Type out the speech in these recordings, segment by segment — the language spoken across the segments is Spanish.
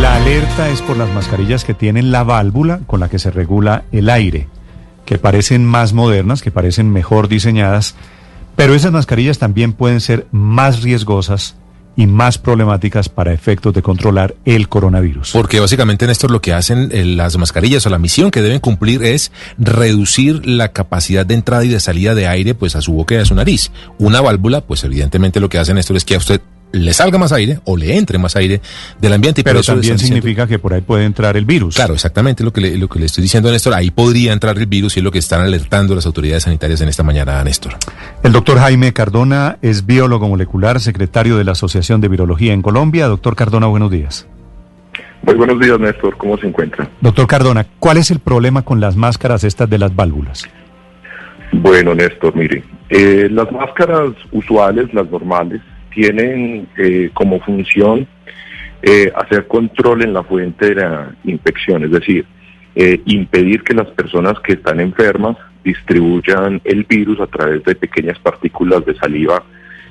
La alerta es por las mascarillas que tienen la válvula con la que se regula el aire, que parecen más modernas, que parecen mejor diseñadas, pero esas mascarillas también pueden ser más riesgosas y más problemáticas para efectos de controlar el coronavirus. Porque básicamente, Néstor, lo que hacen eh, las mascarillas o la misión que deben cumplir es reducir la capacidad de entrada y de salida de aire pues a su boca y a su nariz. Una válvula, pues evidentemente lo que hacen Néstor es que a usted le salga más aire o le entre más aire del ambiente. Y Pero también significa que por ahí puede entrar el virus. Claro, exactamente lo que, le, lo que le estoy diciendo a Néstor. Ahí podría entrar el virus y es lo que están alertando las autoridades sanitarias en esta mañana, Néstor. El doctor Jaime Cardona es biólogo molecular, secretario de la Asociación de Virología en Colombia. Doctor Cardona, buenos días. Muy buenos días, Néstor. ¿Cómo se encuentra? Doctor Cardona, ¿cuál es el problema con las máscaras estas de las válvulas? Bueno, Néstor, mire, eh, las máscaras usuales, las normales, tienen eh, como función eh, hacer control en la fuente de la infección, es decir, eh, impedir que las personas que están enfermas distribuyan el virus a través de pequeñas partículas de saliva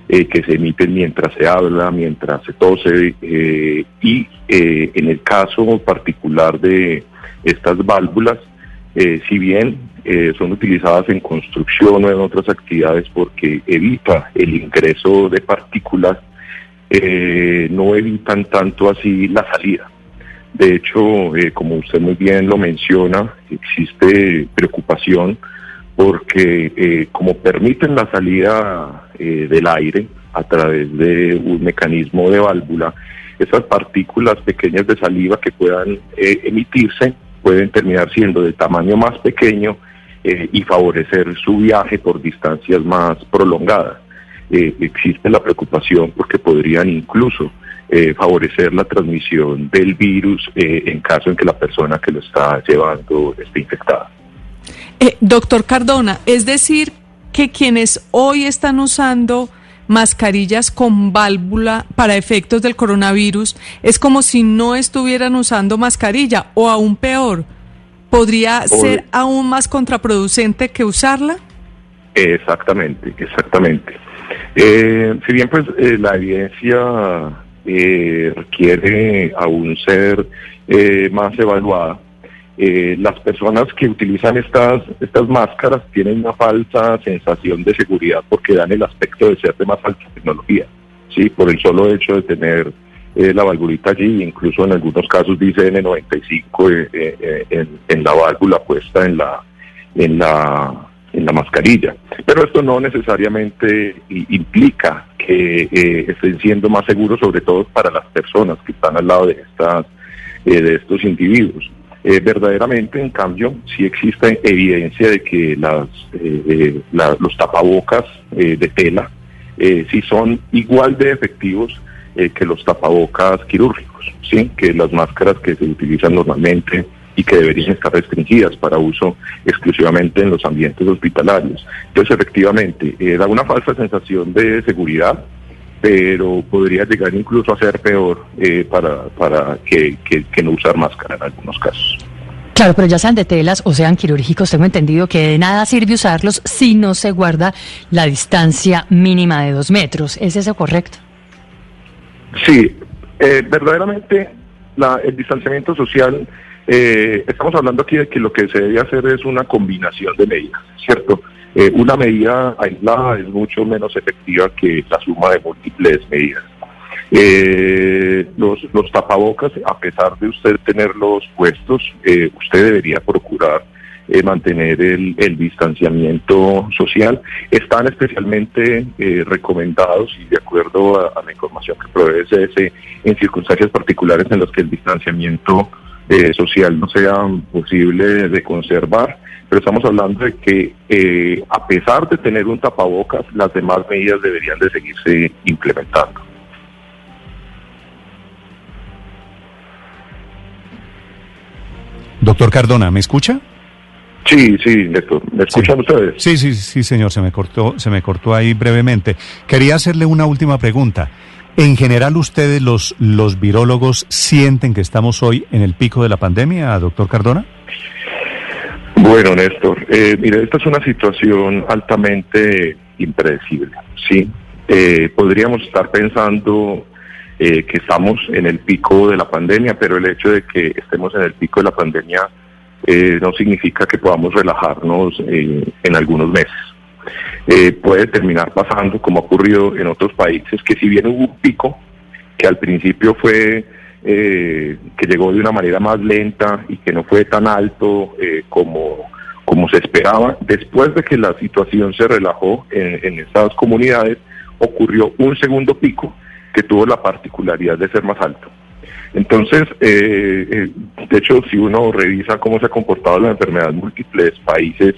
que se emiten mientras se habla, mientras se tose, y en el caso particular de estas válvulas, si bien son utilizadas en construcción o en otras actividades porque evita el ingreso de partículas, eh, no evitan tanto así la salida. De hecho, eh, como usted muy bien lo menciona, existe preocupación porque eh, como permiten la salida del aire a través de un mecanismo de válvula, esas partículas pequeñas de saliva que puedan emitirse pueden terminar siendo de tamaño más pequeño y favorecer su viaje por distancias más prolongadas. Eh, existe la preocupación porque podrían incluso eh, favorecer la transmisión del virus eh, en caso en que la persona que lo está llevando esté infectada. doctor Cardona, es decir, que quienes hoy están usando mascarillas con válvula para efectos del coronavirus es como si no estuvieran usando mascarilla o aún peor, ¿podría ser aún más contraproducente que usarla? Exactamente, exactamente. Eh, si bien pues eh, la evidencia eh, requiere aún ser eh, más evaluada, las personas que utilizan estas, estas máscaras tienen una falsa sensación de seguridad porque dan el aspecto de ser de más alta tecnología, ¿sí? por el solo hecho de tener la valvulita allí, incluso en algunos casos dice N95 en, en la válvula puesta en la, en la en la mascarilla. Pero esto no necesariamente implica que eh, estén siendo más seguros, sobre todo para las personas que están al lado de, estas, eh, de estos individuos. Eh, verdaderamente, en cambio, sí existe evidencia de que las, los tapabocas de tela sí son igual de efectivos que los tapabocas quirúrgicos, ¿sí? que las máscaras que se utilizan normalmente y que deberían estar restringidas para uso exclusivamente en los ambientes hospitalarios. Entonces, efectivamente, eh, da una falsa sensación de seguridad, pero podría llegar incluso a ser peor eh, para, para que, que, no usar máscara en algunos casos. Claro, pero ya sean de telas o sean quirúrgicos, tengo entendido que de nada sirve usarlos si no se guarda la distancia mínima de dos metros. ¿Es eso correcto? Sí, eh, verdaderamente la, el distanciamiento social eh, estamos hablando aquí de que lo que se debe hacer es una combinación de medidas, ¿cierto? Eh, una medida aislada es mucho menos efectiva que la suma de múltiples medidas. Eh, los, los tapabocas, a pesar de usted tenerlos puestos, usted debería procurar mantener el, el, distanciamiento social. Están especialmente recomendados y de acuerdo a, la información que provee ese en circunstancias particulares en las que el distanciamiento eh, social no sea posible de conservar, pero estamos hablando de que eh, a pesar de tener un tapabocas, las demás medidas deberían de seguirse implementando. Doctor Cardona, ¿me escucha? Sí, sí, Néstor. ¿Me escuchan ustedes? Sí, sí, sí, señor, se me cortó, se me cortó ahí brevemente. Quería hacerle una última pregunta. En general, ustedes, los, los virólogos, sienten que estamos hoy en el pico de la pandemia, doctor Cardona? Bueno, Néstor, eh, mire, esta es una situación altamente impredecible, ¿sí? Eh, podríamos estar pensando eh, que estamos en el pico de la pandemia, pero el hecho de que estemos en el pico de la pandemia eh, no significa que podamos relajarnos eh, en algunos meses. Eh, puede terminar pasando, como ha ocurrido en otros países, que si bien hubo un pico, que al principio fue que llegó de una manera más lenta y que no fue tan alto como, como se esperaba, después de que la situación se relajó en estas comunidades, ocurrió un segundo pico que tuvo la particularidad de ser más alto. Entonces, eh, eh, de hecho, si uno revisa cómo se ha comportado la enfermedad en múltiples países,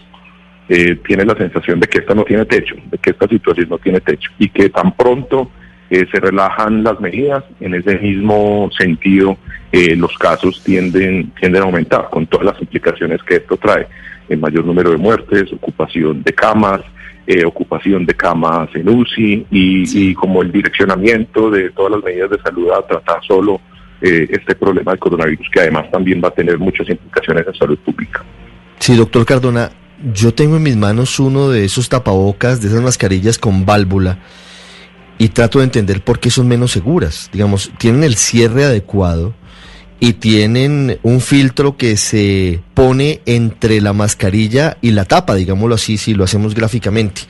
eh, tiene la sensación de que esta no tiene techo, de que esta situación no tiene techo y que tan pronto se relajan las medidas, en ese mismo sentido los casos tienden, tienden a aumentar con todas las implicaciones que esto trae, el mayor número de muertes, ocupación de camas, ocupación de camas en UCI y, y, como el direccionamiento de todas las medidas de salud a tratar solo eh, este problema del coronavirus, que además también va a tener muchas implicaciones en salud pública. Sí, doctor Cardona, yo tengo en mis manos uno de esos tapabocas, de esas mascarillas con válvula, y trato de entender por qué son menos seguras. Digamos, tienen el cierre adecuado y tienen un filtro que se pone entre la mascarilla y la tapa, digámoslo así, si lo hacemos gráficamente.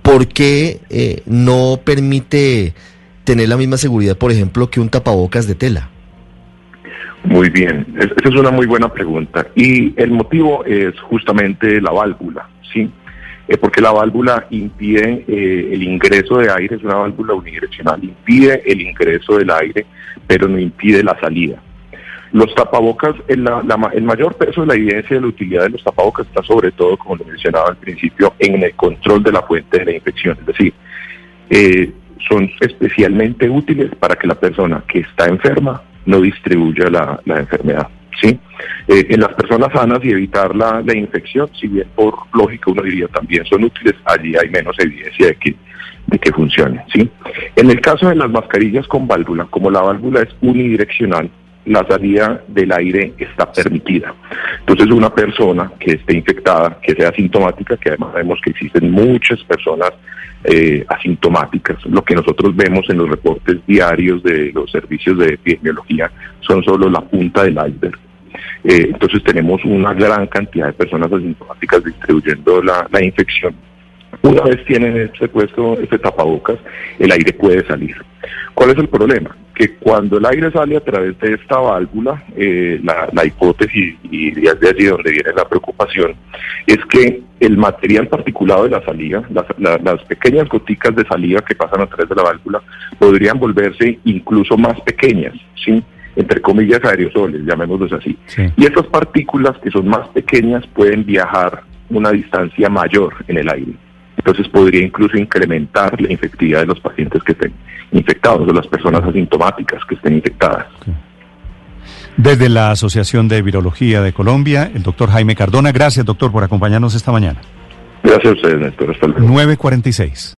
¿Por qué eh, no permite tener la misma seguridad, por ejemplo, que un tapabocas de tela? Muy bien, esa es una muy buena pregunta. Y el motivo es justamente la válvula, ¿sí? Eh, porque la válvula impide eh, el ingreso de aire, es una válvula unidireccional, impide el ingreso del aire, pero no impide la salida. Los tapabocas, el, mayor peso de la evidencia de la utilidad de los tapabocas está sobre todo, como lo mencionaba al principio, en el control de la fuente de la infección. Es decir, eh, son especialmente útiles para que la persona que está enferma no distribuya la, enfermedad. ¿sí? Eh, en las personas sanas y evitar la, infección, si bien por lógica uno diría también son útiles, allí hay menos evidencia de que, de que funcione. ¿sí? En el caso de las mascarillas con válvula, como la válvula es unidireccional, la salida del aire está permitida. Entonces una persona que esté infectada, que sea asintomática, que además sabemos que existen muchas personas eh, asintomáticas, lo que nosotros vemos en los reportes diarios de los servicios de epidemiología son solo la punta del iceberg. Eh, entonces tenemos una gran cantidad de personas asintomáticas distribuyendo la infección una vez tienen este puesto, este tapabocas, el aire puede salir. ¿Cuál es el problema? Que cuando el aire sale a través de esta válvula, eh, la, hipótesis, y es de allí donde viene la preocupación, es que el material particulado de la salida, las, pequeñas goticas de salida que pasan a través de la válvula, podrían volverse incluso más pequeñas, ¿sí? entre comillas aerosoles, llamémoslos así. Y estas partículas que son más pequeñas pueden viajar una distancia mayor en el aire. Entonces podría incluso incrementar la infectividad de los pacientes que estén infectados o las personas asintomáticas que estén infectadas. Desde la Asociación de Virología de Colombia, el doctor Jaime Cardona. Gracias, doctor, por acompañarnos esta mañana. Gracias a ustedes, Néstor. Hasta luego. 946.